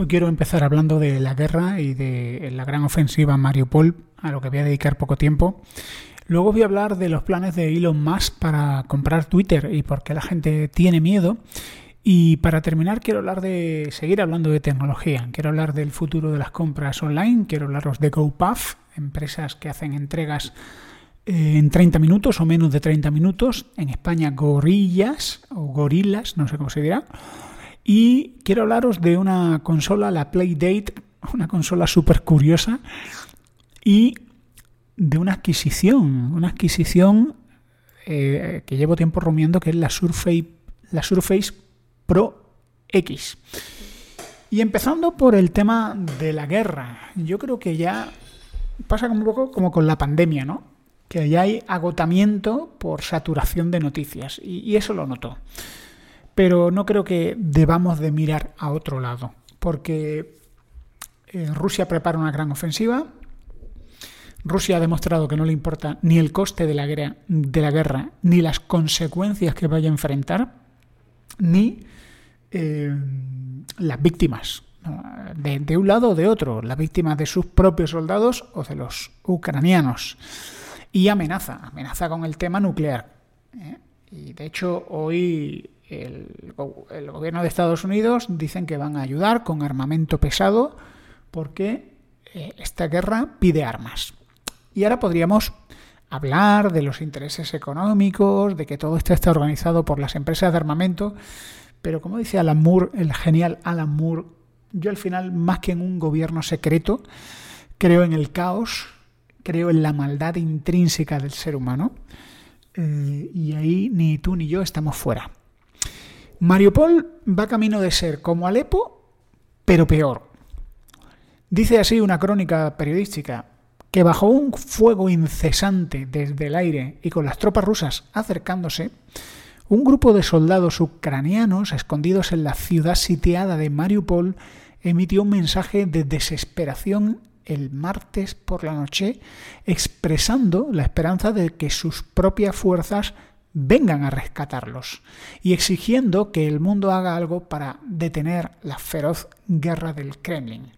Hoy quiero empezar hablando de la guerra y de la gran ofensiva en Mariupol, a lo que voy a dedicar poco tiempo. Luego voy a hablar de los planes de Elon Musk para comprar Twitter y por qué la gente tiene miedo. Y para terminar quiero hablar de seguir hablando de tecnología. Quiero hablar del futuro de las compras online. Quiero hablaros de GoPuff, empresas que hacen entregas eh, en 30 minutos o menos de 30 minutos. En España Gorillas o Gorillas, no sé cómo se dirá. Y quiero hablaros de una consola, la Playdate, una consola súper curiosa y de una adquisición, una adquisición eh, que llevo tiempo rumiando, que es la Surface, la Surface Pro X. Y empezando por el tema de la guerra, yo creo que ya pasa un poco como con la pandemia, ¿no? Que ya hay agotamiento por saturación de noticias, y, y eso lo noto pero no creo que debamos de mirar a otro lado, porque eh, Rusia prepara una gran ofensiva. Rusia ha demostrado que no le importa ni el coste de la, guerra, de la guerra ni las consecuencias que vaya a enfrentar, ni eh, las víctimas, de, un lado o de otro, las víctimas de sus propios soldados o de los ucranianos. Y amenaza, amenaza con el tema nuclear. ¿eh? Y de hecho hoy el, gobierno de Estados Unidos dicen que van a ayudar con armamento pesado porque eh, esta guerra pide armas. Y ahora podríamos hablar de los intereses económicos, de que todo esto está organizado por las empresas de armamento, pero como dice Alan Moore, el genial Alan Moore, yo al final, más que en un gobierno secreto, creo en el caos, creo en la maldad intrínseca del ser humano, eh, y ahí ni tú ni yo estamos fuera. Mariupol va camino de ser como Alepo, pero peor. Dice así una crónica periodística que bajo un fuego incesante desde el aire y con las tropas rusas acercándose, un grupo de soldados ucranianos escondidos en la ciudad sitiada de Mariupol emitió un mensaje de desesperación el martes por la noche, expresando la esperanza de que sus propias fuerzas vengan a rescatarlos y exigiendo que el mundo haga algo para detener la feroz guerra del Kremlin.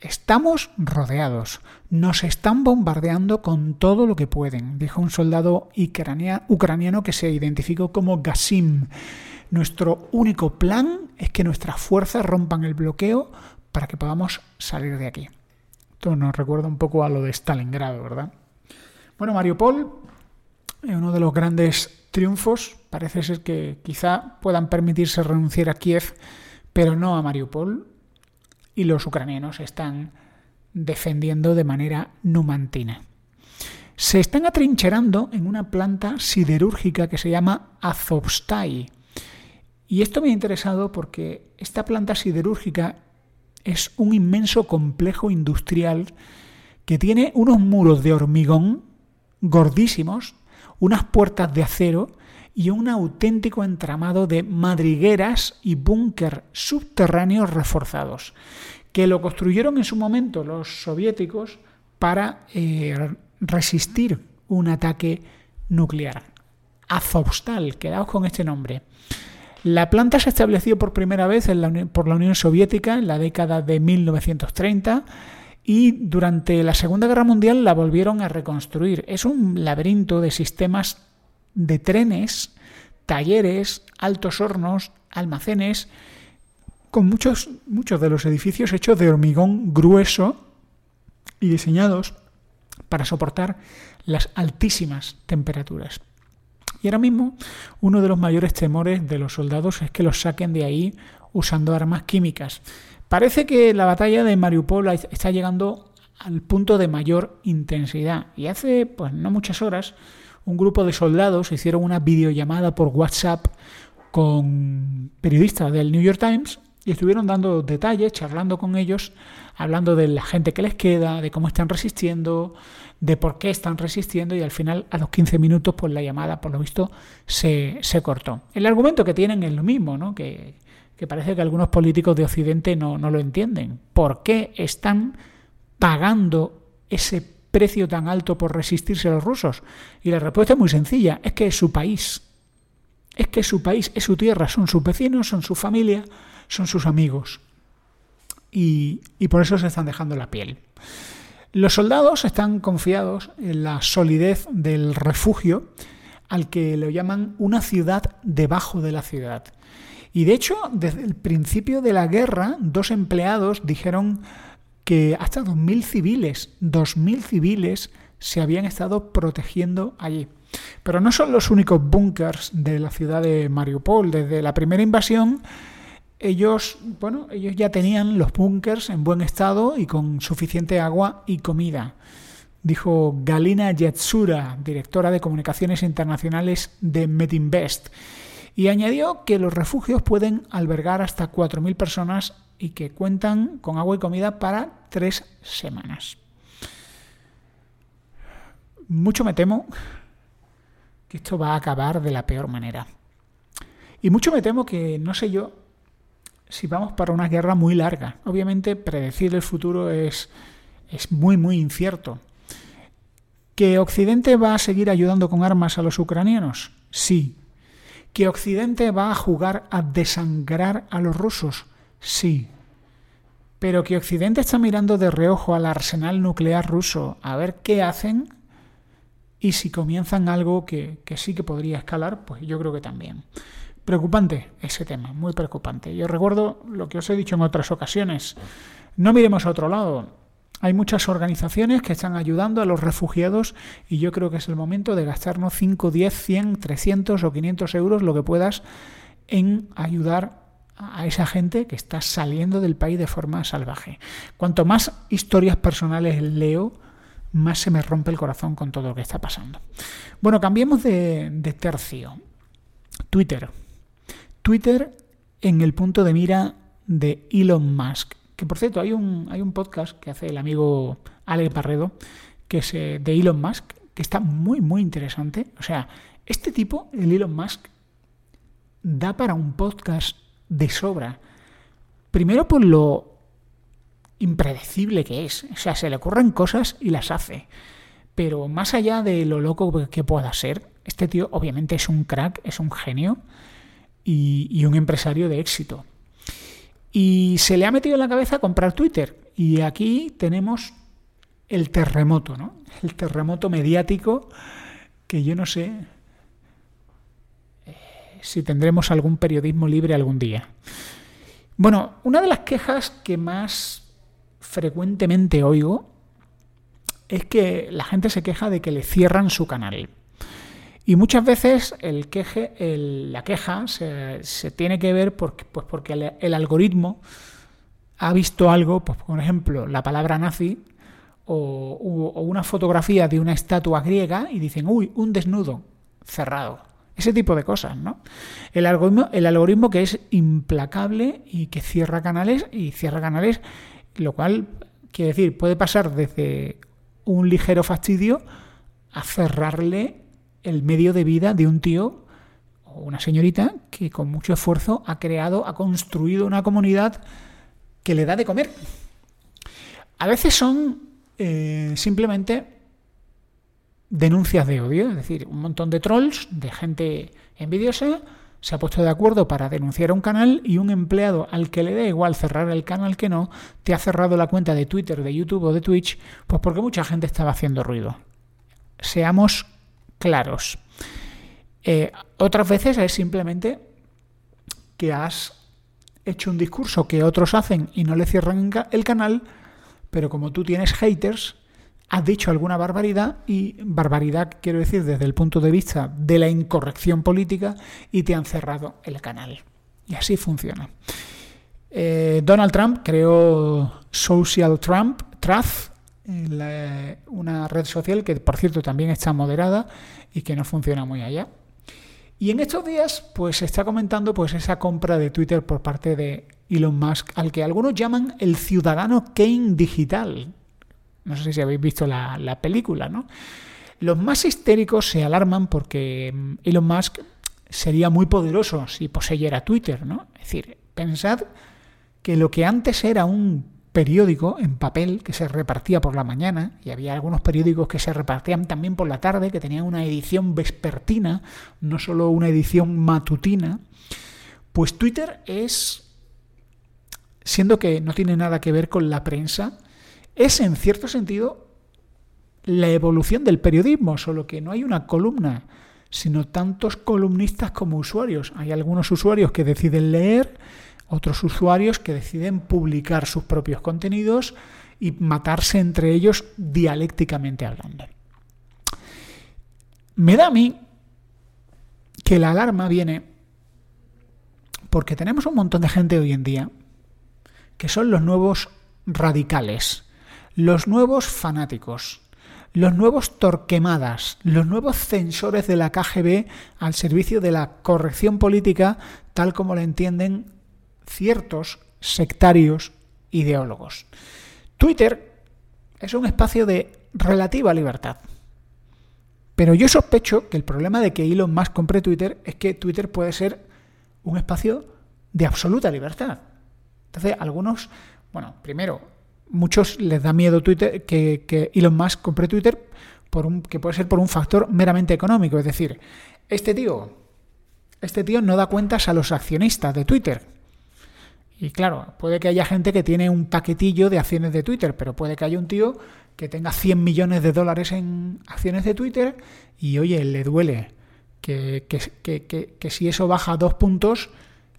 Estamos rodeados, nos están bombardeando con todo lo que pueden, dijo un soldado ucraniano que se identificó como Gasim. Nuestro único plan es que nuestras fuerzas rompan el bloqueo para que podamos salir de aquí. Esto nos recuerda un poco a lo de Stalingrado, ¿verdad? Bueno, Mariupol uno de los grandes triunfos. Parece ser que quizá puedan permitirse renunciar a Kiev, pero no a Mariupol. Y los ucranianos están defendiendo de manera numantina. Se están atrincherando en una planta siderúrgica que se llama Azovstai. Y esto me ha interesado porque esta planta siderúrgica es un inmenso complejo industrial que tiene unos muros de hormigón gordísimos unas puertas de acero y un auténtico entramado de madrigueras y búnker subterráneos reforzados, que lo construyeron en su momento los soviéticos para eh, resistir un ataque nuclear. Azovstal, quedaos con este nombre. La planta se estableció por primera vez por la Unión Soviética en la década de 1930 y durante la Segunda Guerra Mundial la volvieron a reconstruir. Es un laberinto de sistemas de trenes, talleres, altos hornos, almacenes, con muchos, muchos de los edificios hechos de hormigón grueso y diseñados para soportar las altísimas temperaturas. Y ahora mismo uno de los mayores temores de los soldados es que los saquen de ahí usando armas químicas. Parece que la batalla de Mariupol está llegando al punto de mayor intensidad y hace pues no muchas horas un grupo de soldados hicieron una videollamada por WhatsApp con periodistas del New York Times Y estuvieron dando detalles, charlando con ellos, hablando de la gente que les queda, de cómo están resistiendo, de por qué están resistiendo y al final a los 15 minutos pues la llamada por lo visto se, se cortó. El argumento que tienen es lo mismo, ¿no? que, que parece que algunos políticos de Occidente no, no lo entienden. ¿Por qué están pagando ese precio tan alto por resistirse a los rusos? Y la respuesta es muy sencilla, es que es su país. Es que es su país, es su tierra, son sus vecinos, son su familia, son sus amigos. Y, y por eso se están dejando la piel. Los soldados están confiados en la solidez del refugio al que lo llaman una ciudad debajo de la ciudad. Y de hecho, desde el principio de la guerra, dos empleados dijeron que hasta 2.000 civiles, 2.000 civiles se habían estado protegiendo allí. Pero no son los únicos búnkers de la ciudad de Mariupol. Desde la primera invasión, ellos, bueno, ellos ya tenían los búnkers en buen estado y con suficiente agua y comida. Dijo Galina Yatsura, directora de comunicaciones internacionales de Medinvest. Y añadió que los refugios pueden albergar hasta 4.000 personas y que cuentan con agua y comida para tres semanas. Mucho me temo que esto va a acabar de la peor manera. Y mucho me temo que, no sé yo, si vamos para una guerra muy larga. Obviamente predecir el futuro es, es muy, muy incierto. ¿Que Occidente va a seguir ayudando con armas a los ucranianos? Sí. ¿Que Occidente va a jugar a desangrar a los rusos? Sí. Pero que Occidente está mirando de reojo al arsenal nuclear ruso a ver qué hacen y si comienzan algo que, que sí que podría escalar, pues yo creo que también. Preocupante ese tema, muy preocupante. Yo recuerdo lo que os he dicho en otras ocasiones. No miremos a otro lado. Hay muchas organizaciones que están ayudando a los refugiados y yo creo que es el momento de gastarnos 5, 10, 100, 300 o 500 euros, lo que puedas, en ayudar a esa gente que está saliendo del país de forma salvaje. Cuanto más historias personales leo, más se me rompe el corazón con todo lo que está pasando. Bueno, cambiemos de, de tercio. Twitter. Twitter en el punto de mira de Elon Musk. Que por cierto, hay un, hay un podcast que hace el amigo Ale Parredo, que es eh, de Elon Musk, que está muy, muy interesante. O sea, este tipo, el Elon Musk, da para un podcast de sobra. Primero por lo impredecible que es. O sea, se le ocurren cosas y las hace. Pero más allá de lo loco que pueda ser, este tío obviamente es un crack, es un genio y, un empresario de éxito. Y se le ha metido en la cabeza comprar Twitter. Y aquí tenemos el terremoto, ¿no? El terremoto mediático que yo no sé eh, si tendremos algún periodismo libre algún día. Bueno, una de las quejas que más frecuentemente oigo es que la gente se queja de que le cierran su canal. Y muchas veces el queje, la queja se, tiene que ver porque, pues porque el, algoritmo ha visto algo, pues por ejemplo, la palabra nazi o, una fotografía de una estatua griega y dicen, uy, un desnudo cerrado. Ese tipo de cosas, ¿no? El algoritmo, el algoritmo que es implacable y que cierra canales y cierra canales, lo cual quiere decir, puede pasar desde un ligero fastidio a cerrarle el medio de vida de un tío o una señorita que con mucho esfuerzo ha creado, ha construido una comunidad que le da de comer. A veces son eh, simplemente denuncias de odio, es decir, un montón de trolls, de gente envidiosa, se ha puesto de acuerdo para denunciar un canal y un empleado al que le da igual cerrar el canal que no, te ha cerrado la cuenta de Twitter, de YouTube o de Twitch, pues porque mucha gente estaba haciendo ruido. Seamos claros. Eh, otras veces es simplemente que has hecho un discurso que otros hacen y no le cierran el canal, pero como tú tienes haters, has dicho alguna barbaridad y barbaridad quiero decir desde el punto de vista de la incorrección política y te han cerrado el canal. Y así funciona. Eh, Donald Trump creó Social Trump, Truth, una red social que por cierto también está moderada y que no funciona muy allá. Y en estos días, pues se está comentando pues esa compra de Twitter por parte de Elon Musk, al que algunos llaman el ciudadano Kane digital. No sé si habéis visto la, la película, ¿no? Los más histéricos se alarman porque mm, Elon Musk sería muy poderoso si poseyera Twitter, ¿no? Es decir, pensad que lo que antes era un periódico en papel que se repartía por la mañana y había algunos periódicos que se repartían también por la tarde, que tenían una edición vespertina, no solo una edición matutina, pues Twitter es, siendo que no tiene nada que ver con la prensa, es en cierto sentido la evolución del periodismo, solo que no hay una columna, sino tantos columnistas como usuarios. Hay algunos usuarios que deciden leer, otros usuarios que deciden publicar sus propios contenidos y matarse entre ellos dialécticamente hablando. Me da a mí que la alarma viene porque tenemos un montón de gente hoy en día que son los nuevos radicales, los nuevos fanáticos, los nuevos torquemadas, los nuevos censores de la KGB al servicio de la corrección política tal como la entienden ciertos sectarios ideólogos. Twitter es un espacio de relativa libertad. Pero yo sospecho que el problema de que Elon Musk compre Twitter es que Twitter puede ser un espacio de absoluta libertad. Entonces, algunos, bueno, primero, muchos les da miedo Twitter que, Elon Musk compre Twitter por un, que puede ser por un factor meramente económico. Es decir, este tío, este tío no da cuentas a los accionistas de Twitter. Y claro, puede que haya gente que tiene un paquetillo de acciones de Twitter, pero puede que haya un tío que tenga 100 millones de dólares en acciones de Twitter y oye, le duele. Que, que, si eso baja dos puntos,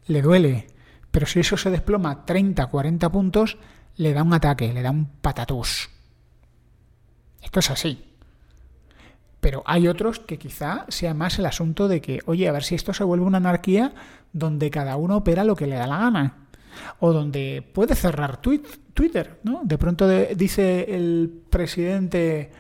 le duele. Pero si eso se desploma 30, 40 puntos, le da un ataque, le da un patatús. Esto es así. Pero hay otros que quizá sea más el asunto de que, oye, a ver si esto se vuelve una anarquía donde cada uno opera lo que le da la gana o donde puede cerrar Twitter, ¿no? De pronto dice el presidente,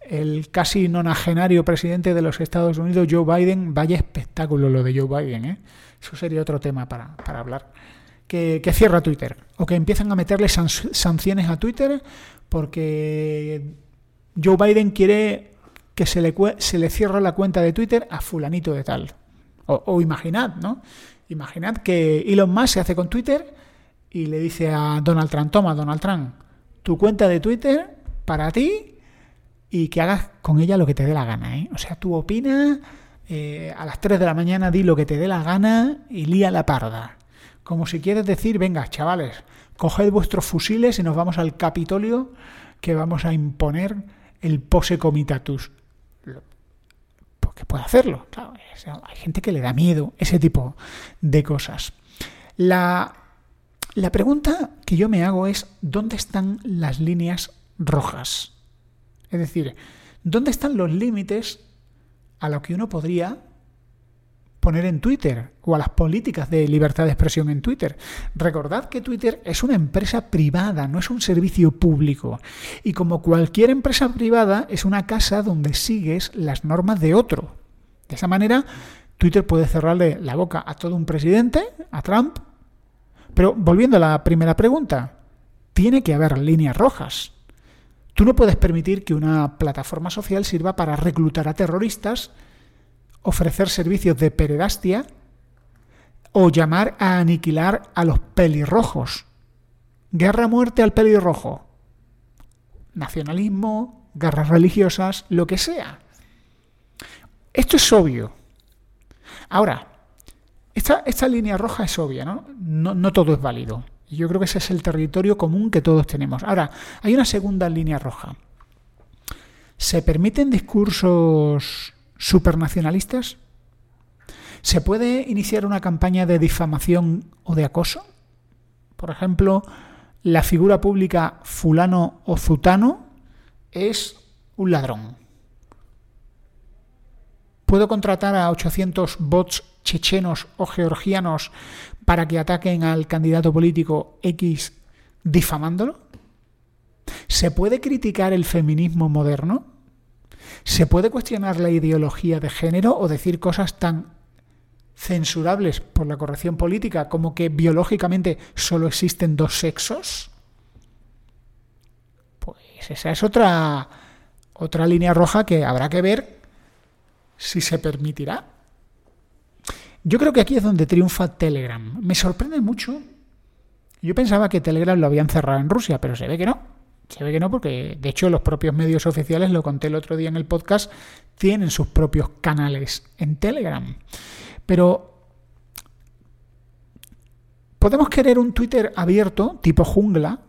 el casi nonagenario presidente de los Estados Unidos, Joe Biden, vaya espectáculo lo de Joe Biden, ¿eh? Eso sería otro tema para, hablar. Que, cierra Twitter o que empiezan a meterle sanciones a Twitter porque Joe Biden quiere que se le, se le cierre la cuenta de Twitter a fulanito de tal. O, o imaginad, ¿no? Imaginad que Elon Musk se hace con Twitter y le dice a Donald Trump, toma Donald Trump, tu cuenta de Twitter para ti y que hagas con ella lo que te dé la gana. ¿eh? O sea, tú opinas, eh, a las 3 de la mañana di lo que te dé la gana y lía la parda. Como si quieres decir, venga, chavales, coged vuestros fusiles y nos vamos al Capitolio que vamos a imponer el pose comitatus que puede hacerlo. hay gente que le da miedo ese tipo de cosas. La, la pregunta que yo me hago es, ¿dónde están las líneas rojas? Es decir, ¿dónde están los límites a lo que uno podría poner en Twitter o a las políticas de libertad de expresión en Twitter. Recordad que Twitter es una empresa privada, no es un servicio público. Y como cualquier empresa privada, es una casa donde sigues las normas de otro. De esa manera, Twitter puede cerrarle la boca a todo un presidente, a Trump. Pero volviendo a la primera pregunta, tiene que haber líneas rojas. Tú no puedes permitir que una plataforma social sirva para reclutar a terroristas ofrecer servicios de pederastia o llamar a aniquilar a los pelirrojos. Guerra muerte al pelirrojo. Nacionalismo, guerras religiosas, lo que sea. Esto es obvio. Ahora, esta, esta línea roja es obvia, ¿no? ¿no? No todo es válido. Yo creo que ese es el territorio común que todos tenemos. Ahora, hay una segunda línea roja. ¿Se permiten discursos supernacionalistas? ¿Se puede iniciar una campaña de difamación o de acoso? Por ejemplo, la figura pública fulano o zutano es un ladrón. ¿Puedo contratar a 800 bots chechenos o georgianos para que ataquen al candidato político X difamándolo? ¿Se puede criticar el feminismo moderno? ¿Se puede cuestionar la ideología de género o decir cosas tan censurables por la corrección política, como que biológicamente solo existen dos sexos, pues esa es otra, otra línea roja que habrá que ver si se permitirá. Yo creo que aquí es donde triunfa Telegram. Me sorprende mucho. Yo pensaba que Telegram lo habían cerrado en Rusia, pero se ve que no. Se ve que no porque, de hecho, los propios medios oficiales, lo conté el otro día en el podcast, tienen sus propios canales en Telegram. Pero podemos querer un Twitter abierto, tipo jungla,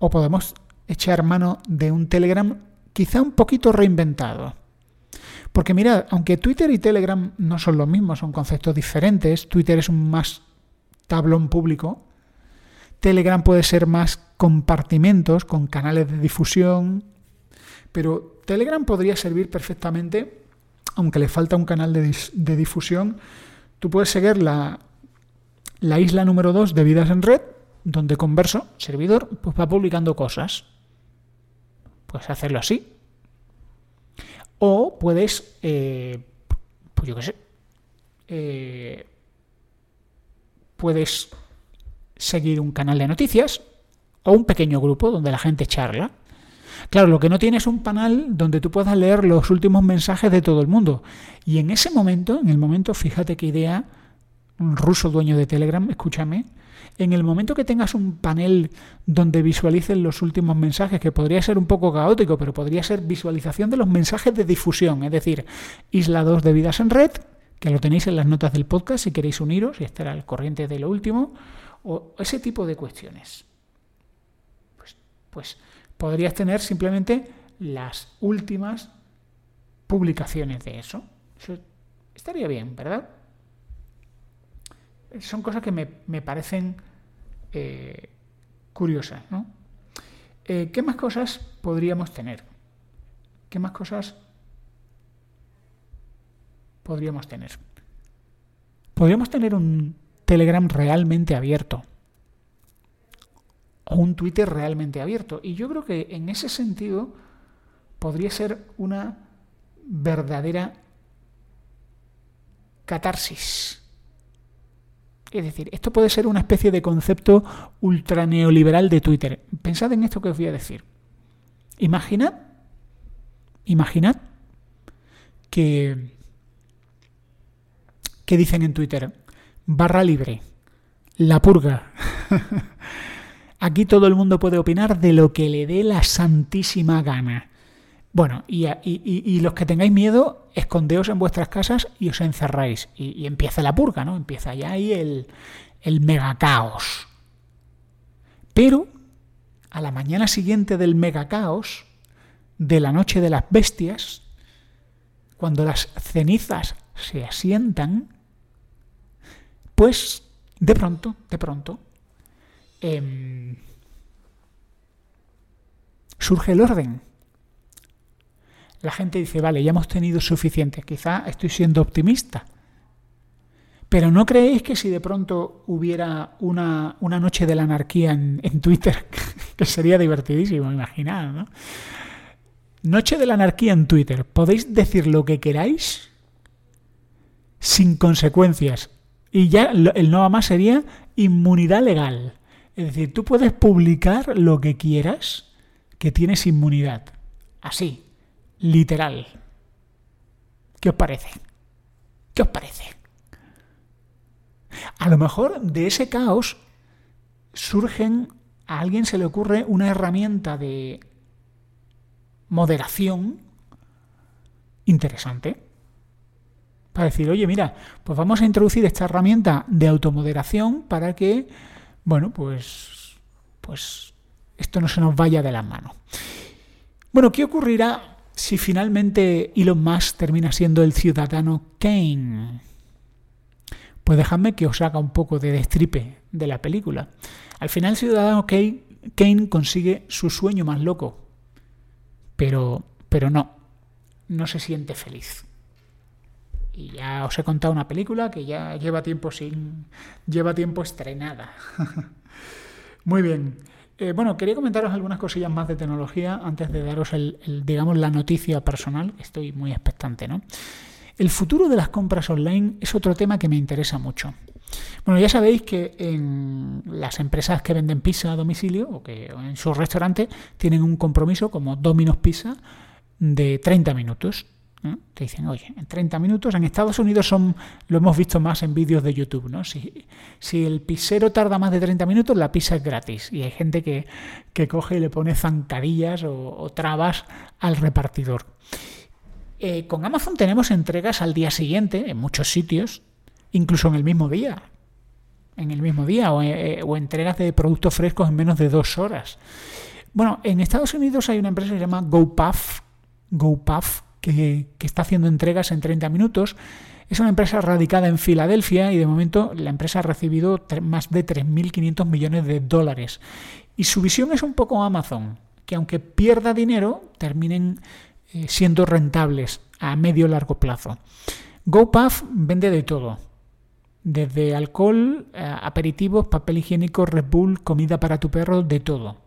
o podemos echar mano de un Telegram quizá un poquito reinventado. Porque mirad, aunque Twitter y Telegram no son lo mismo, son conceptos diferentes, Twitter es un más tablón público, Telegram puede ser más compartimentos con canales de difusión, pero Telegram podría servir perfectamente, aunque le falta un canal de, difusión, tú puedes seguir la, la isla número 2 de Vidas en Red, donde Converso, servidor, pues va publicando cosas. Puedes hacerlo así. O puedes, eh, pues yo qué sé, eh, puedes seguir un canal de noticias o un pequeño grupo donde la gente charla. Claro, lo que no tiene es un panel donde tú puedas leer los últimos mensajes de todo el mundo. Y en ese momento, en el momento, fíjate qué idea, un ruso dueño de Telegram, escúchame, en el momento que tengas un panel donde visualicen los últimos mensajes, que podría ser un poco caótico, pero podría ser visualización de los mensajes de difusión, es decir, Isla 2 de Vidas en Red, que lo tenéis en las notas del podcast si queréis uniros y estar al corriente de lo último, o ese tipo de cuestiones. Pues, pues podrías tener simplemente las últimas publicaciones de eso. Eso estaría bien, ¿verdad? son cosas que me, parecen eh, curiosas, ¿no? Eh, ¿Qué más cosas podríamos tener? ¿Qué más cosas podríamos tener? Podríamos tener un Telegram realmente abierto o un Twitter realmente abierto. Y yo creo que en ese sentido podría ser una verdadera catarsis es decir, esto puede ser una especie de concepto ultra neoliberal de Twitter. Pensad en esto que os voy a decir. Imaginad, imaginad que, que dicen en Twitter, barra libre, la purga. Aquí todo el mundo puede opinar de lo que le dé la santísima gana. Bueno, y, los que tengáis miedo, escondeos en vuestras casas y os encerráis. Y, empieza la purga, ¿no? Empieza ya ahí el, el mega caos. Pero a la mañana siguiente del mega caos, de la noche de las bestias, cuando las cenizas se asientan, pues de pronto, de pronto, em, surge el orden la gente dice, vale, ya hemos tenido suficiente, quizá estoy siendo optimista. Pero ¿no creéis que si de pronto hubiera una, noche de la anarquía en, Twitter, que sería divertidísimo, imaginad, ¿no? Noche de la anarquía en Twitter, podéis decir lo que queráis sin consecuencias. Y ya el no más sería inmunidad legal. Es decir, tú puedes publicar lo que quieras que tienes inmunidad. Así, literal. ¿Qué os parece? ¿Qué os parece? A lo mejor de ese caos surgen, a alguien se le ocurre una herramienta de moderación interesante. Para decir, oye, mira, pues vamos a introducir esta herramienta de automoderación para que, bueno, pues, pues esto no se nos vaya de las manos. Bueno, ¿qué ocurrirá si finalmente Elon Musk termina siendo el ciudadano Kane. Pues dejadme que os haga un poco de destripe de la película. Al final el ciudadano Kane consigue su sueño más loco, pero, pero no, no se siente feliz. Y ya os he contado una película que ya lleva tiempo sin. lleva tiempo estrenada. Muy bien. Eh, bueno, quería comentaros algunas cosillas más de tecnología antes de daros el, digamos, la noticia personal. Estoy muy expectante, ¿no? El futuro de las compras online es otro tema que me interesa mucho. Bueno, ya sabéis que en las empresas que venden pizza a domicilio o que en sus restaurantes tienen un compromiso como Domino's Pizza de 30 minutos. Te dicen, oye, en 30 minutos, en Estados Unidos son, lo hemos visto más en vídeos de YouTube, ¿no? Si, si el pisero tarda más de 30 minutos, la pizza es gratis. Y hay gente que, coge y le pone zancadillas o, trabas al repartidor. Eh, con Amazon tenemos entregas al día siguiente en muchos sitios, incluso en el mismo día. En el mismo día, o, eh, o entregas de productos frescos en menos de dos horas. Bueno, en Estados Unidos hay una empresa que se llama GoPuff, GoPuff que, está haciendo entregas en 30 minutos. Es una empresa radicada en Filadelfia y de momento la empresa ha recibido más de 3.500 millones de dólares. Y su visión es un poco Amazon, que aunque pierda dinero, terminen eh, siendo rentables a medio largo plazo. GoPuff vende de todo, desde alcohol, eh, aperitivos, papel higiénico, Red Bull, comida para tu perro, de todo.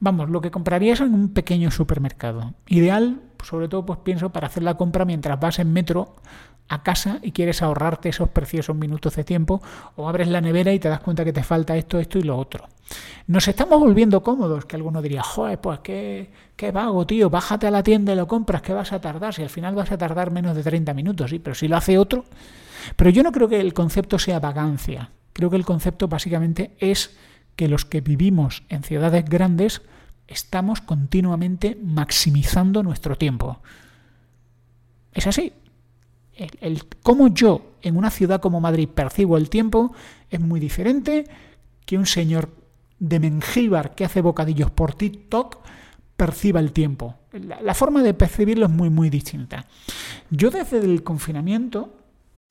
Vamos, lo que comprarías en un pequeño supermercado. Ideal, sobre todo, pues pienso para hacer la compra mientras vas en metro a casa y quieres ahorrarte esos preciosos minutos de tiempo, o abres la nevera y te das cuenta que te falta esto, esto y lo otro. Nos estamos volviendo cómodos, que alguno diría, joder, pues qué, qué vago, tío, bájate a la tienda y lo compras, que vas a tardar, si al final vas a tardar menos de 30 minutos, sí, pero si lo hace otro. Pero yo no creo que el concepto sea vagancia, creo que el concepto básicamente es que los que vivimos en ciudades grandes estamos continuamente maximizando nuestro tiempo. Es así. El, cómo yo en una ciudad como Madrid percibo el tiempo es muy diferente que un señor de Mengíbar que hace bocadillos por TikTok perciba el tiempo. La, la forma de percibirlo es muy, muy distinta. Yo desde el confinamiento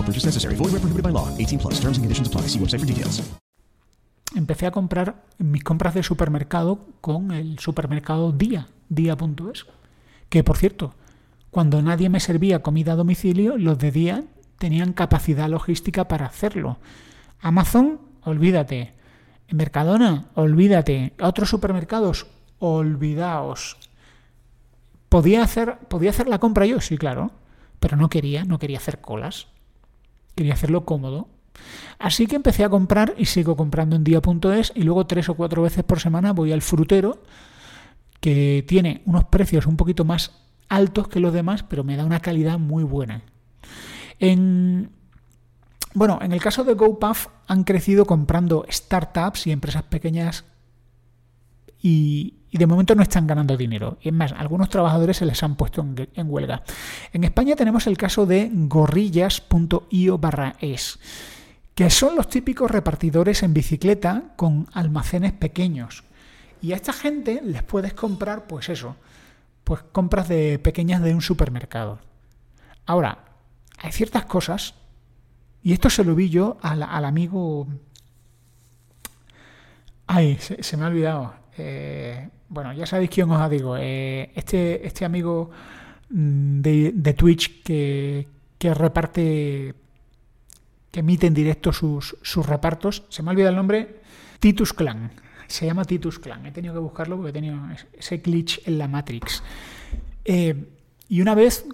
No purchase necessary. Void where prohibited by law. 18 plus. Terms and conditions apply. See website for details. Empecé a comprar mis compras de supermercado con el supermercado Día, Día.es. Que, por cierto, Cuando nadie me servía comida a domicilio, los de día tenían capacidad logística para hacerlo. Amazon, olvídate. Mercadona, olvídate. Otros supermercados, olvidaos. ¿Podía hacer, ¿Podía hacer la compra yo? Sí, claro. Pero no quería, no quería hacer colas. Quería hacerlo cómodo. Así que empecé a comprar y sigo comprando en día.es y luego tres o cuatro veces por semana voy al frutero que tiene unos precios un poquito más altos que los demás, pero me da una calidad muy buena. En, bueno, en el caso de GoPuff han crecido comprando startups y empresas pequeñas y, de momento no están ganando dinero. Es más, algunos trabajadores se les han puesto en, huelga. En España tenemos el caso de gorrillas.io barra es, que son los típicos repartidores en bicicleta con almacenes pequeños. Y a esta gente les puedes comprar, pues eso, pues compras de pequeñas de un supermercado. Ahora, hay ciertas cosas, y esto se lo vi yo al, amigo... Ay, se, me ha olvidado. Eh, bueno, ya sabéis quién os digo. Eh, este, este amigo mm, de, Twitch que, que, reparte, que emite en directo sus, sus repartos, se me ha olvidado el nombre, Titus Clan se llama Titus Clan. He tenido que buscarlo porque he tenido ese glitch en la Matrix. Eh, y una vez,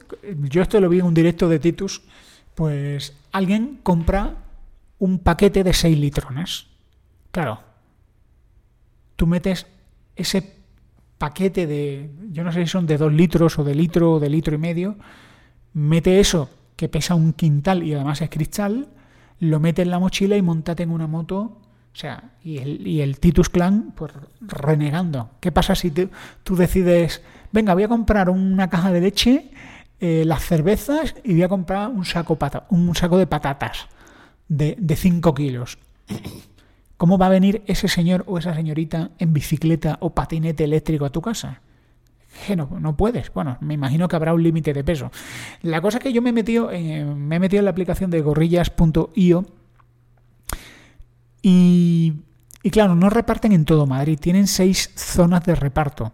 yo esto lo vi en un directo de Titus, pues alguien compra un paquete de 6 litrones. Claro, tú metes ese paquete de, yo no sé si son de 2 litros o de litro o de litro y medio, mete eso que pesa un quintal y además es cristal, lo mete en la mochila y montate en una moto o sea, y el, y el Titus Clan, pues renegando. ¿Qué pasa si tú decides, venga, voy a comprar una caja de leche, eh, las cervezas y voy a comprar un saco, pata, un saco de patatas de 5 kilos? ¿Cómo va a venir ese señor o esa señorita en bicicleta o patinete eléctrico a tu casa? Que no, no puedes. Bueno, me imagino que habrá un límite de peso. La cosa es que yo me he metido, me he metido en la aplicación de gorrillas.io Y, y claro, no reparten en todo Madrid, tienen seis zonas de reparto.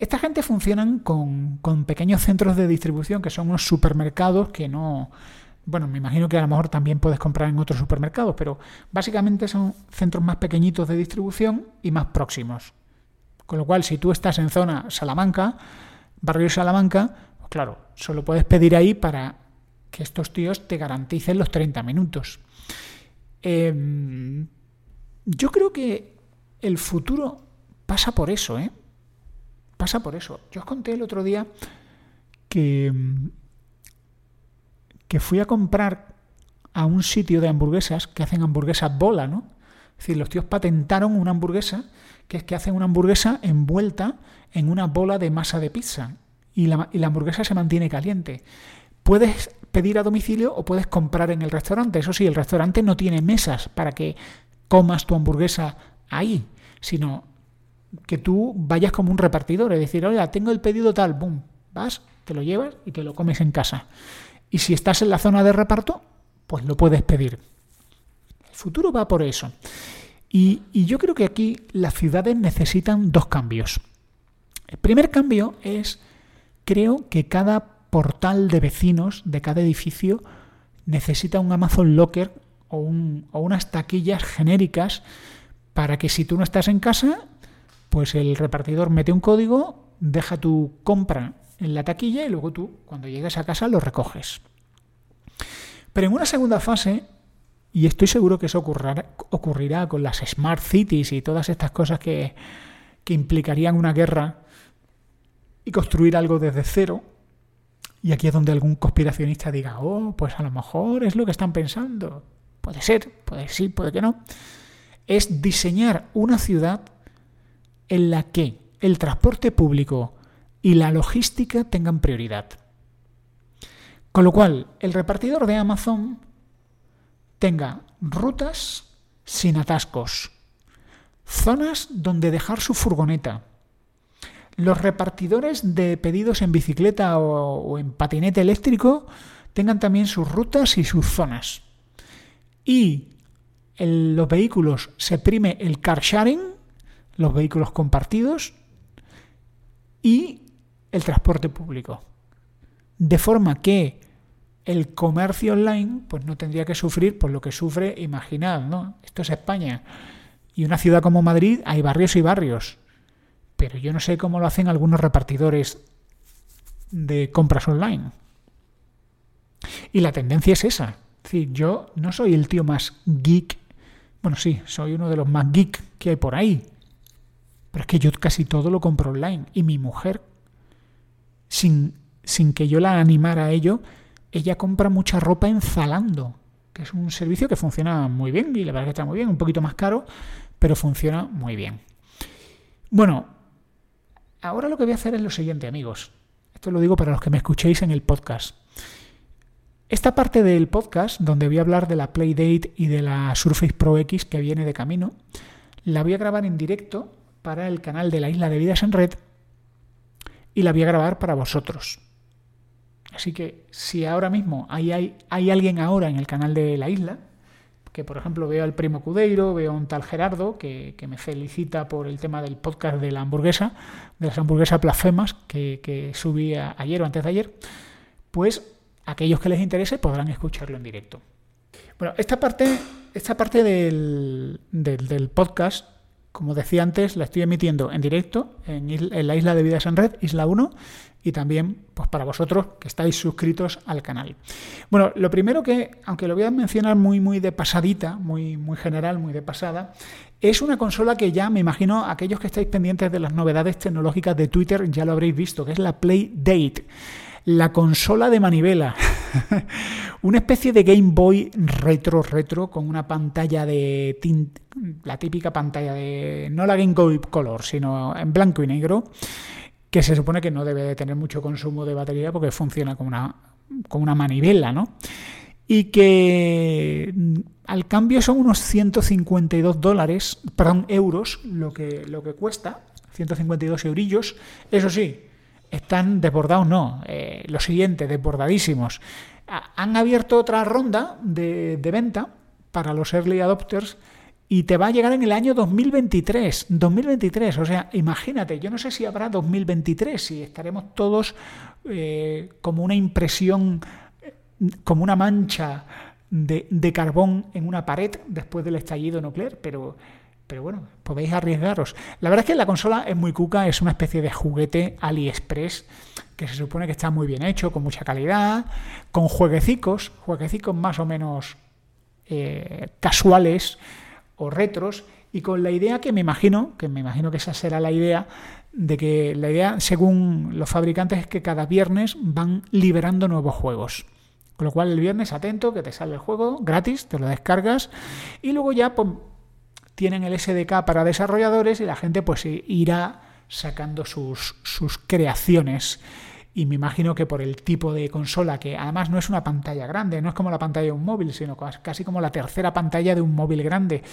Esta gente funcionan con, con pequeños centros de distribución que son unos supermercados que no, bueno, me imagino que a lo mejor también puedes comprar en otros supermercados, pero básicamente son centros más pequeñitos de distribución y más próximos. Con lo cual, si tú estás en zona Salamanca, barrio Salamanca, pues claro, solo puedes pedir ahí para que estos tíos te garanticen los 30 minutos. Eh, yo creo que el futuro pasa por eso, ¿eh? Pasa por eso. Yo os conté el otro día que, que fui a comprar a un sitio de hamburguesas que hacen hamburguesas bola, ¿no? Es decir, los tíos patentaron una hamburguesa que es que hacen una hamburguesa envuelta en una bola de masa de pizza y la, y la hamburguesa se mantiene caliente. Puedes pedir a domicilio o puedes comprar en el restaurante. Eso sí, el restaurante no tiene mesas para que comas tu hamburguesa ahí, sino que tú vayas como un repartidor, es decir, oiga, tengo el pedido tal, boom, vas, te lo llevas y te lo comes en casa. Y si estás en la zona de reparto, pues lo puedes pedir. El futuro va por eso. Y, yo creo que aquí las ciudades necesitan dos cambios. El primer cambio es, creo que cada portal de vecinos de cada edificio necesita un Amazon Locker o, o, unas taquillas genéricas para que si tú no estás en casa, pues el repartidor mete un código, deja tu compra en la taquilla y luego tú, cuando llegues a casa, lo recoges. Pero en una segunda fase, y estoy seguro que eso ocurrirá, ocurrirá con las smart cities y todas estas cosas que, que implicarían una guerra y construir algo desde cero, y aquí es donde algún conspiracionista diga, oh, pues a lo mejor es lo que están pensando. Puede ser, puede sí, puede que no. Es diseñar una ciudad en la que el transporte público y la logística tengan prioridad. Con lo cual, el repartidor de Amazon tenga rutas sin atascos, zonas donde dejar su furgoneta, los repartidores de pedidos en bicicleta o, en patinete eléctrico tengan también sus rutas y sus zonas. Y en los vehículos se prime el car sharing, los vehículos compartidos y el transporte público. De forma que el comercio online pues no tendría que sufrir por lo que sufre, imaginad, ¿no? Esto es España. Y una ciudad como Madrid hay barrios y barrios pero yo no sé cómo lo hacen algunos repartidores de compras online. Y la tendencia es esa. Es decir, yo no soy el tío más geek. Bueno, sí, soy uno de los más geek que hay por ahí. Pero es que yo casi todo lo compro online. Y mi mujer, sin, sin que yo la animara a ello, ella compra mucha ropa en Zalando, que es un servicio que funciona muy bien y la verdad que está muy bien, un poquito más caro, pero funciona muy bien. Bueno, Ahora lo que voy a hacer es lo siguiente, amigos. Esto lo digo para los que me escuchéis en el podcast. Esta parte del podcast, donde voy a hablar de la Playdate y de la Surface Pro X que viene de camino, la voy a grabar en directo para el canal de la Isla de Vidas en Red y la voy a grabar para vosotros. Así que si ahora mismo hay, hay, hay alguien ahora en el canal de la isla, que por ejemplo veo al primo Cudeiro, veo a un tal Gerardo que, que, me felicita por el tema del podcast de la hamburguesa, de las hamburguesas blasfemas que, que subí ayer o antes de ayer, pues aquellos que les interese podrán escucharlo en directo. Bueno, esta parte, esta parte del, del podcast, como decía antes, la estoy emitiendo en directo en, la isla de Vidas en Red, Isla 1, y también pues para vosotros que estáis suscritos al canal. Bueno, lo primero que, aunque lo voy a mencionar muy muy de pasadita, muy muy general, muy de pasada, es una consola que ya me imagino aquellos que estáis pendientes de las novedades tecnológicas de Twitter ya lo habréis visto, que es la Play Date, la consola de manivela. una especie de Game Boy retro retro con una pantalla de tint, la típica pantalla de no la Game Boy Color, sino en blanco y negro que se supone que no debe de tener mucho consumo de batería porque funciona como una, como una manivela, ¿no? Y que al cambio son unos 152 dólares, perdón, euros, lo que, lo que cuesta, 152 eurillos. Eso sí, están desbordados, no. Eh, lo siguiente, desbordadísimos. Han abierto otra ronda de, de venta para los early adopters y te va a llegar en el año 2023. 2023, o sea, imagínate, yo no sé si habrá 2023, si estaremos todos eh, como una impresión, como una mancha de, de, carbón en una pared después del estallido nuclear, pero, pero bueno, podéis arriesgaros. La verdad es que la consola es muy cuca, es una especie de juguete AliExpress que se supone que está muy bien hecho, con mucha calidad, con jueguecicos, jueguecicos más o menos eh, casuales o retros y con la idea que me imagino, que me imagino que esa será la idea, de que la idea, según los fabricantes, es que cada viernes van liberando nuevos juegos. Con lo cual el viernes atento, que te sale el juego gratis, te lo descargas y luego ya tienen el SDK para desarrolladores y la gente pues irá sacando sus, sus creaciones y me imagino que por el tipo de consola, que además no es una pantalla grande, no es como la pantalla de un móvil, sino casi como la tercera pantalla de un móvil grande,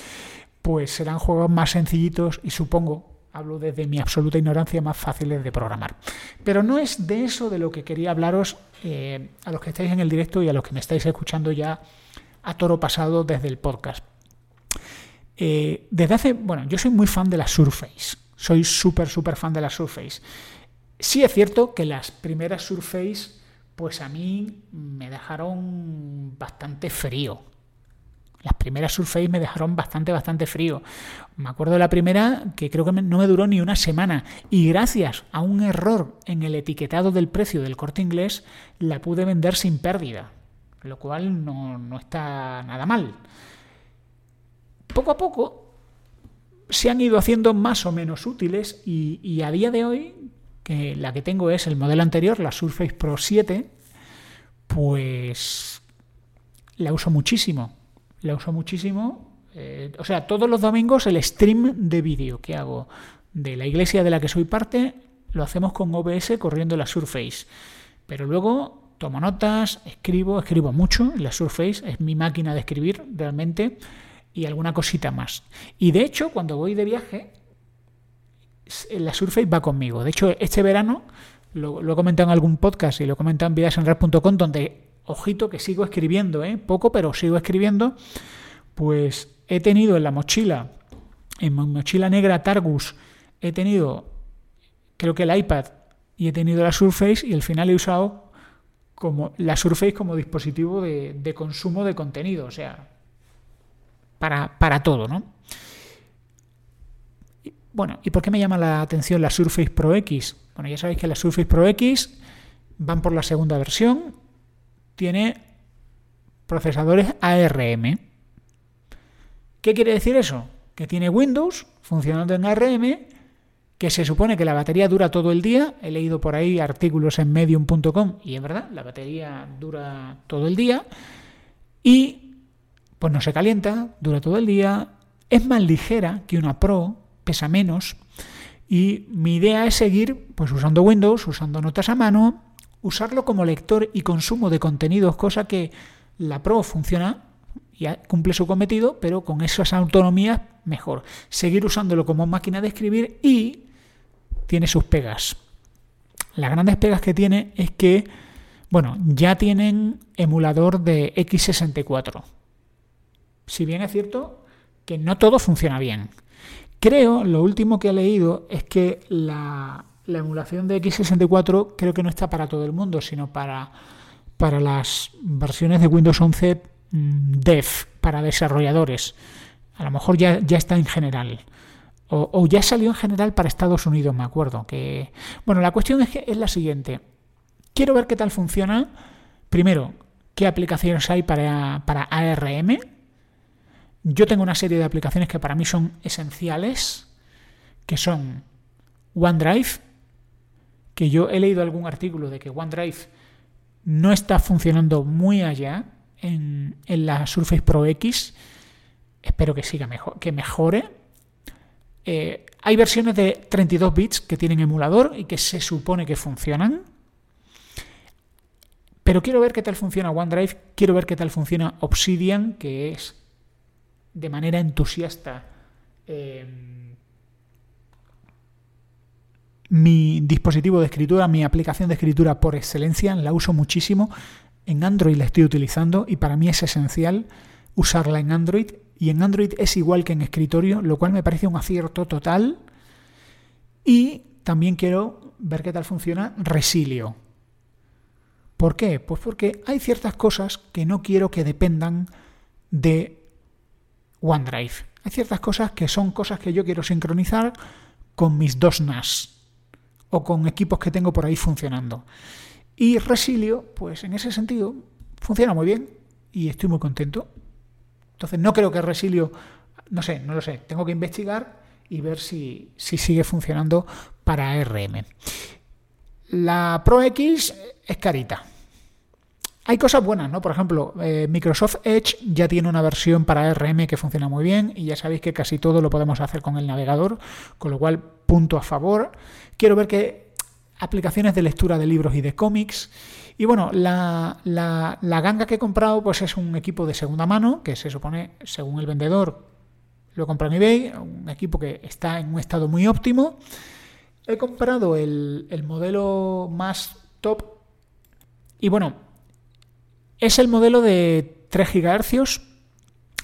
pues serán juegos más sencillitos y supongo, hablo desde mi absoluta ignorancia, más fáciles de programar. Pero no es de eso de lo que quería hablaros eh, a los que estáis en el directo y a los que me estáis escuchando ya a toro pasado desde el podcast. Eh, desde hace, bueno, yo soy muy fan de la Surface, soy súper, súper fan de la Surface. Sí es cierto que las primeras Surface, pues a mí me dejaron bastante frío. Las primeras Surface me dejaron bastante, bastante frío. Me acuerdo de la primera que creo que no me duró ni una semana. Y gracias a un error en el etiquetado del precio del corte inglés, la pude vender sin pérdida. Lo cual no, está nada mal. Poco a poco se han ido haciendo más o menos útiles y, a día de hoy que la que tengo es el modelo anterior, la Surface Pro 7, pues la uso muchísimo. La uso muchísimo. Eh, o sea, todos los domingos el stream de vídeo que hago de la iglesia de la que soy parte lo hacemos con OBS corriendo la Surface. Pero luego tomo notas, escribo, escribo mucho. La Surface es mi máquina de escribir realmente y alguna cosita más. Y de hecho, cuando voy de viaje, la Surface va conmigo. De hecho, este verano, lo, he comentado en algún podcast y lo he comentado en vidasenred.com, donde, ojito, que sigo escribiendo, ¿eh? poco, pero sigo escribiendo, pues he tenido en la mochila, en mi mochila negra Targus, he tenido, creo que el iPad y he tenido la Surface y al final he usado como la Surface como dispositivo de, de consumo de contenido, o sea, para, todo, ¿no? Bueno, ¿y por qué me llama la atención la Surface Pro X? Bueno, ya sabéis que la Surface Pro X van por la segunda versión, tiene procesadores ARM. ¿Qué quiere decir eso? Que tiene Windows funcionando en ARM, que se supone que la batería dura todo el día. He leído por ahí artículos en medium.com y es verdad, la batería dura todo el día. Y pues no se calienta, dura todo el día. Es más ligera que una Pro, pesa menos. Y mi idea es seguir pues usando Windows, usando notas a mano, usarlo como lector y consumo de contenidos, cosa que la Pro funciona y cumple su cometido, pero con esas autonomías mejor. Seguir usándolo como máquina de escribir y tiene sus pegas. Las grandes pegas que tiene es que, bueno, ya tienen emulador de x64. Si bien es cierto que no todo funciona bien. Creo, lo último que he leído es que la, emulación de x64 creo que no está para todo el mundo, sino para, para las versiones de Windows 11 mm, Dev, para desarrolladores. A lo mejor ya, ya está en general. O, ya salió en general para Estados Unidos, me acuerdo. Que... Bueno, la cuestión es, es la siguiente. Quiero ver qué tal funciona. Primero, qué aplicaciones hay para, para ARM, yo tengo una serie de aplicaciones que para mí son esenciales, que son OneDrive, que yo he leído algún artículo de que OneDrive no está funcionando muy allá en, la Surface Pro X. Espero que siga mejor, que mejore. Eh, hay versiones de 32 bits que tienen emulador y que se supone que funcionan. Pero quiero ver qué tal funciona OneDrive, quiero ver qué tal funciona Obsidian, que es de manera entusiasta em, mi dispositivo de escritura, mi aplicación de escritura por excelencia, la uso muchísimo. En Android la estoy utilizando y para mí es esencial usarla en Android y en Android es igual que en escritorio, lo cual me parece un acierto total. Y también quiero ver qué tal funciona Resilio. ¿Por qué? Pues porque hay ciertas cosas que no quiero que dependan de OneDrive. Hay ciertas cosas que son cosas que yo quiero sincronizar con mis dos NAS o con equipos que tengo por ahí funcionando. Y Resilio, pues en ese sentido, funciona muy bien y estoy muy contento. Entonces no creo que Resilio, no sé, no lo sé, tengo que investigar y ver si, si sigue funcionando para ARM. La Pro X es carita. Hay cosas buenas, ¿no? Por ejemplo, eh, Microsoft Edge ya tiene una versión para ARM que funciona muy bien y ya sabéis que casi todo lo podemos hacer con el navegador, con lo cual punto a favor. Quiero ver qué aplicaciones de lectura de libros y de cómics. Y bueno, la, la, la, ganga que he comprado pues es un equipo de segunda mano, que se supone, según el vendedor, lo he comprado en eBay, un equipo que está en un estado muy óptimo. He comprado el, el modelo más top y bueno, es el modelo de 3 GHz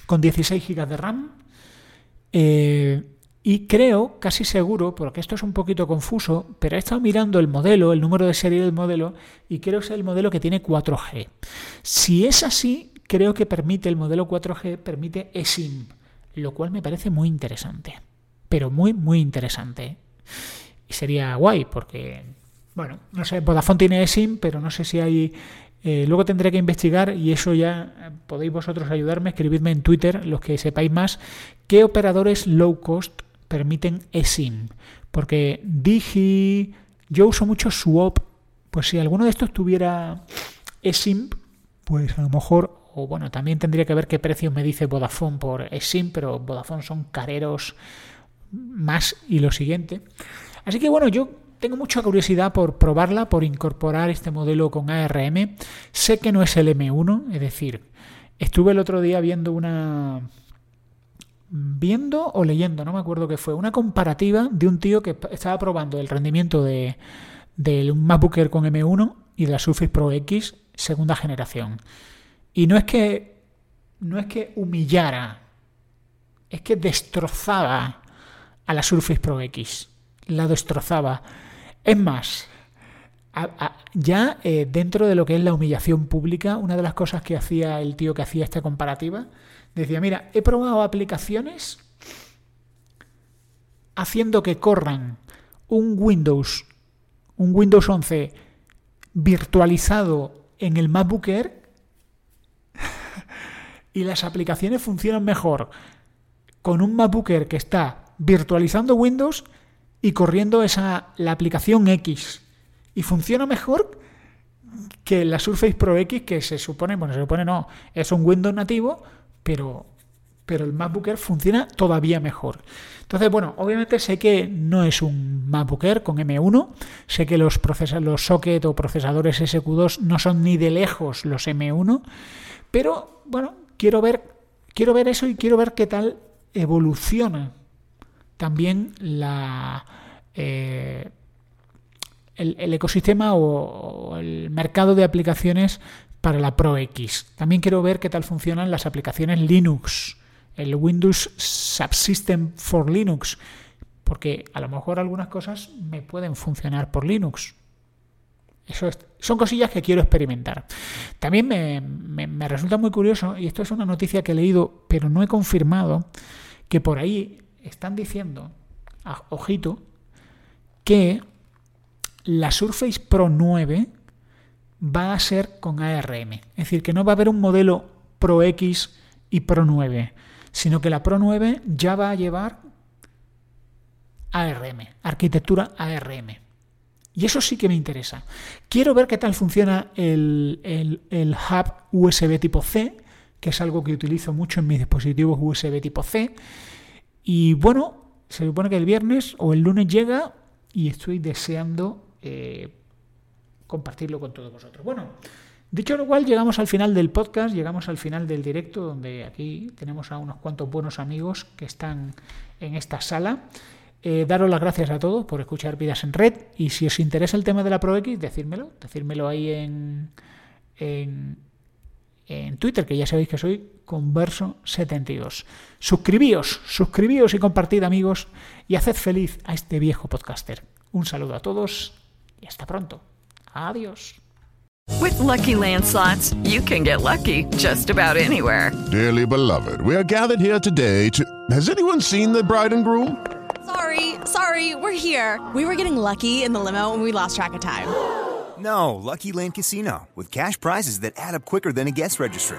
con 16 GB de RAM. Eh, y creo, casi seguro, porque esto es un poquito confuso, pero he estado mirando el modelo, el número de serie del modelo, y creo que es el modelo que tiene 4G. Si es así, creo que permite, el modelo 4G permite eSIM, lo cual me parece muy interesante. Pero muy, muy interesante. Y sería guay, porque, bueno, no sé, Vodafone tiene eSIM, pero no sé si hay eh, luego tendré que investigar y eso ya eh, podéis vosotros ayudarme, escribidme en Twitter, los que sepáis más, qué operadores low cost permiten eSIM. Porque Digi, yo uso mucho Swap, pues si alguno de estos tuviera eSIM, pues a lo mejor, o bueno, también tendría que ver qué precio me dice Vodafone por eSIM, pero Vodafone son careros más y lo siguiente. Así que bueno, yo tengo mucha curiosidad por probarla, por incorporar este modelo con ARM. Sé que no es el M1, es decir, estuve el otro día viendo una viendo o leyendo, no me acuerdo qué fue, una comparativa de un tío que estaba probando el rendimiento de, un MacBook Air con M1 y de la Surface Pro X segunda generación. Y no es que no es que humillara, es que destrozaba a la Surface Pro X. La destrozaba. Es más, ya eh, dentro de lo que es la humillación pública, una de las cosas que hacía el tío que hacía esta comparativa Decía, mira, he probado aplicaciones haciendo que corran un Windows, un Windows 11 virtualizado en el MacBook Air y las aplicaciones funcionan mejor con un MacBook Air que está virtualizando Windows y corriendo esa la aplicación X y funciona mejor que la Surface Pro X que se supone, bueno, se supone no, es un Windows nativo pero, pero el MacBook funciona todavía mejor. Entonces, bueno, obviamente sé que no es un MacBook con M1, sé que los, los socket o procesadores SQ2 no son ni de lejos los M1, pero bueno, quiero ver, quiero ver eso y quiero ver qué tal evoluciona también. Eh, el, ecosistema o, el mercado de aplicaciones para la Pro X. También quiero ver qué tal funcionan las aplicaciones Linux, el Windows Subsystem for Linux, porque a lo mejor algunas cosas me pueden funcionar por Linux. Eso son cosillas que quiero experimentar. También me, me, resulta muy curioso, y esto es una noticia que he leído, pero no he confirmado, que por ahí están diciendo, ojito, que la Surface Pro 9 va a ser con ARM. Es decir, que no va a haber un modelo Pro X y Pro 9, sino que la Pro 9 ya va a llevar ARM, arquitectura ARM. Y eso sí que me interesa. Quiero ver qué tal funciona el, el, hub USB tipo C, que es algo que utilizo mucho en mis dispositivos USB tipo C. Y bueno, se supone que el viernes o el lunes llega y estoy deseando eh, compartirlo con todos vosotros. Bueno, dicho lo cual, llegamos al final del podcast, llegamos al final del directo, donde aquí tenemos a unos cuantos buenos amigos que están en esta sala. Eh, daros las gracias a todos por escuchar Vidas en Red y si os interesa el tema de la ProX, decírmelo, decírmelo ahí en, en, en Twitter, que ya sabéis que soy con verso 72. Suscribíos, suscribíos y compartid amigos y haced feliz a este viejo podcaster. Un saludo a todos y hasta pronto. Adiós. With lucky landslots, you can get lucky just about anywhere. Dearly beloved, we are gathered here today to. Has anyone seen the bride and groom? Sorry, sorry, we're here. We were getting lucky in the limo and we lost track of time. No, Lucky Land Casino, with cash prizes that add up quicker than a guest registry.